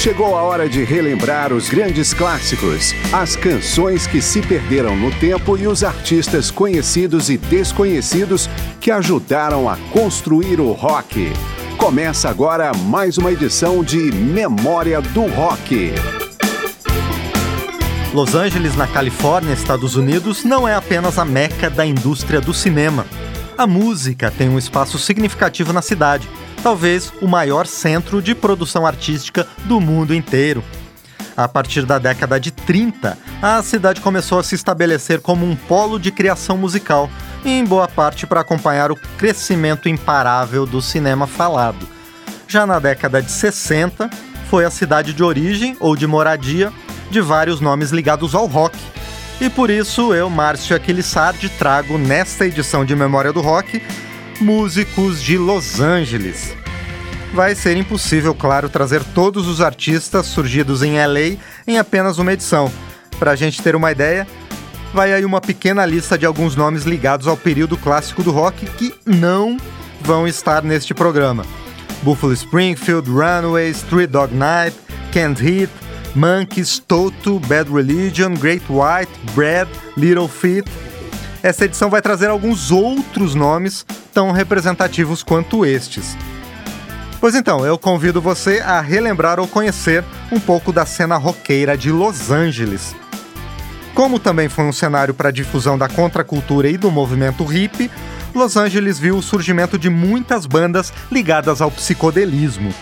Chegou a hora de relembrar os grandes clássicos, as canções que se perderam no tempo e os artistas conhecidos e desconhecidos que ajudaram a construir o rock. Começa agora mais uma edição de Memória do Rock. Los Angeles, na Califórnia, Estados Unidos, não é apenas a meca da indústria do cinema. A música tem um espaço significativo na cidade talvez o maior centro de produção artística do mundo inteiro. A partir da década de 30, a cidade começou a se estabelecer como um polo de criação musical, em boa parte para acompanhar o crescimento imparável do cinema falado. Já na década de 60, foi a cidade de origem ou de moradia de vários nomes ligados ao rock. E por isso eu, Márcio Aquilissardi, trago nesta edição de Memória do Rock músicos de Los Angeles. Vai ser impossível, claro, trazer todos os artistas surgidos em LA em apenas uma edição. Para a gente ter uma ideia, vai aí uma pequena lista de alguns nomes ligados ao período clássico do rock que não vão estar neste programa. Buffalo Springfield, Runaways, Three Dog Night, Can't Hit, Monkeys, Toto, Bad Religion, Great White, Brad, Little Feat, essa edição vai trazer alguns outros nomes tão representativos quanto estes. Pois então, eu convido você a relembrar ou conhecer um pouco da cena roqueira de Los Angeles. Como também foi um cenário para a difusão da contracultura e do movimento hippie, Los Angeles viu o surgimento de muitas bandas ligadas ao psicodelismo.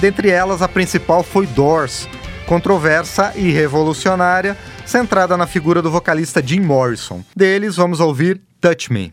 Dentre elas, a principal foi Doors, controversa e revolucionária, centrada na figura do vocalista Jim Morrison. Deles, vamos ouvir Touch Me.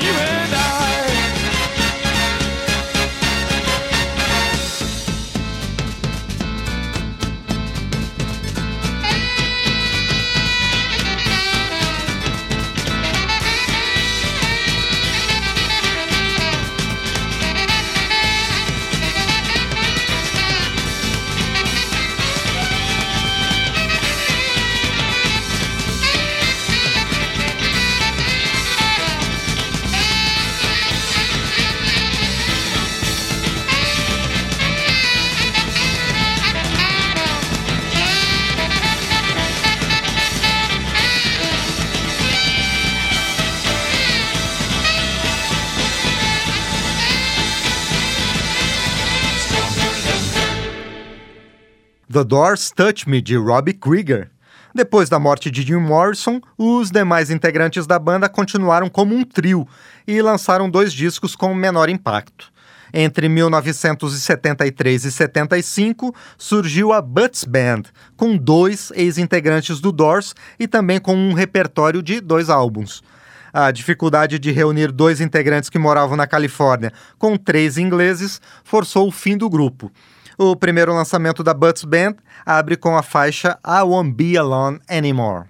you have. The Doors Touch Me, de Robbie Krieger. Depois da morte de Jim Morrison, os demais integrantes da banda continuaram como um trio e lançaram dois discos com menor impacto. Entre 1973 e 75, surgiu a Butts Band, com dois ex-integrantes do Doors e também com um repertório de dois álbuns. A dificuldade de reunir dois integrantes que moravam na Califórnia com três ingleses forçou o fim do grupo. O primeiro lançamento da Butts Band abre com a faixa I Won't Be Alone Anymore.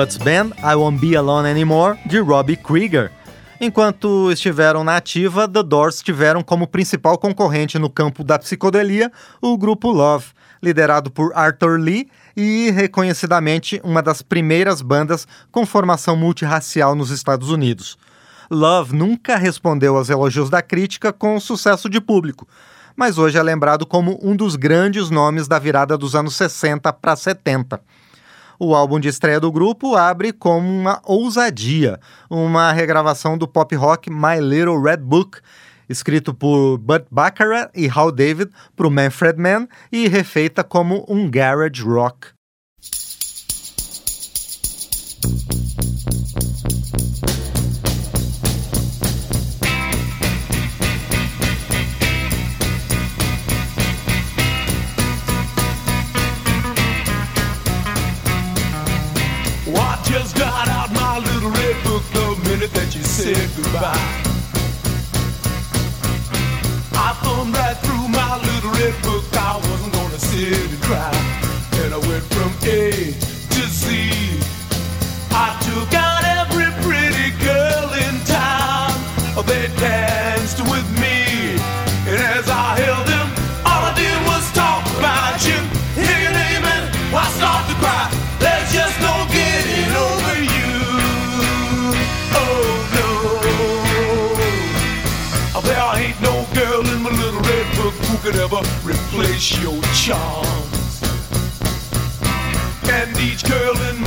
Butts Band, I Won't Be Alone Anymore, de Robbie Krieger. Enquanto estiveram na ativa, The Doors tiveram como principal concorrente no campo da psicodelia o grupo Love, liderado por Arthur Lee e reconhecidamente uma das primeiras bandas com formação multirracial nos Estados Unidos. Love nunca respondeu aos elogios da crítica com sucesso de público, mas hoje é lembrado como um dos grandes nomes da virada dos anos 60 para 70. O álbum de estreia do grupo abre como uma ousadia, uma regravação do pop rock My Little Red Book, escrito por Bud Baccarat e Hal David para o Manfred Mann e refeita como um garage rock. Said goodbye. I thumbed right through my little red book. I wasn't gonna sit and cry. Could ever replace your charms. And each girl in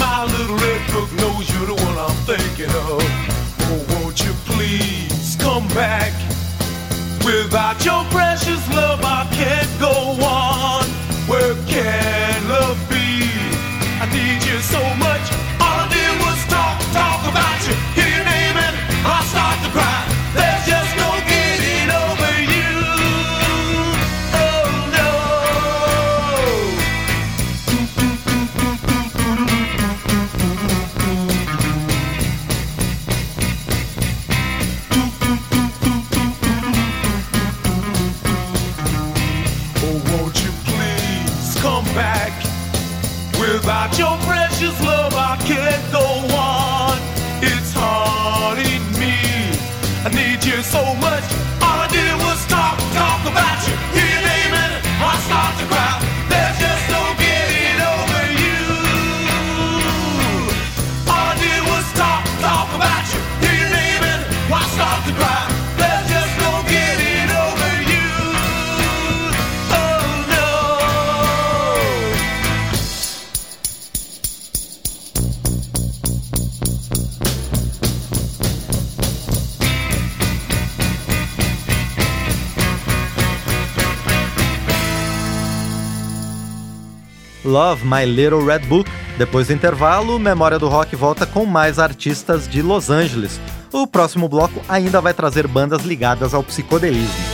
Love My Little Red Book. Depois do intervalo, Memória do Rock volta com mais artistas de Los Angeles. O próximo bloco ainda vai trazer bandas ligadas ao psicodelismo.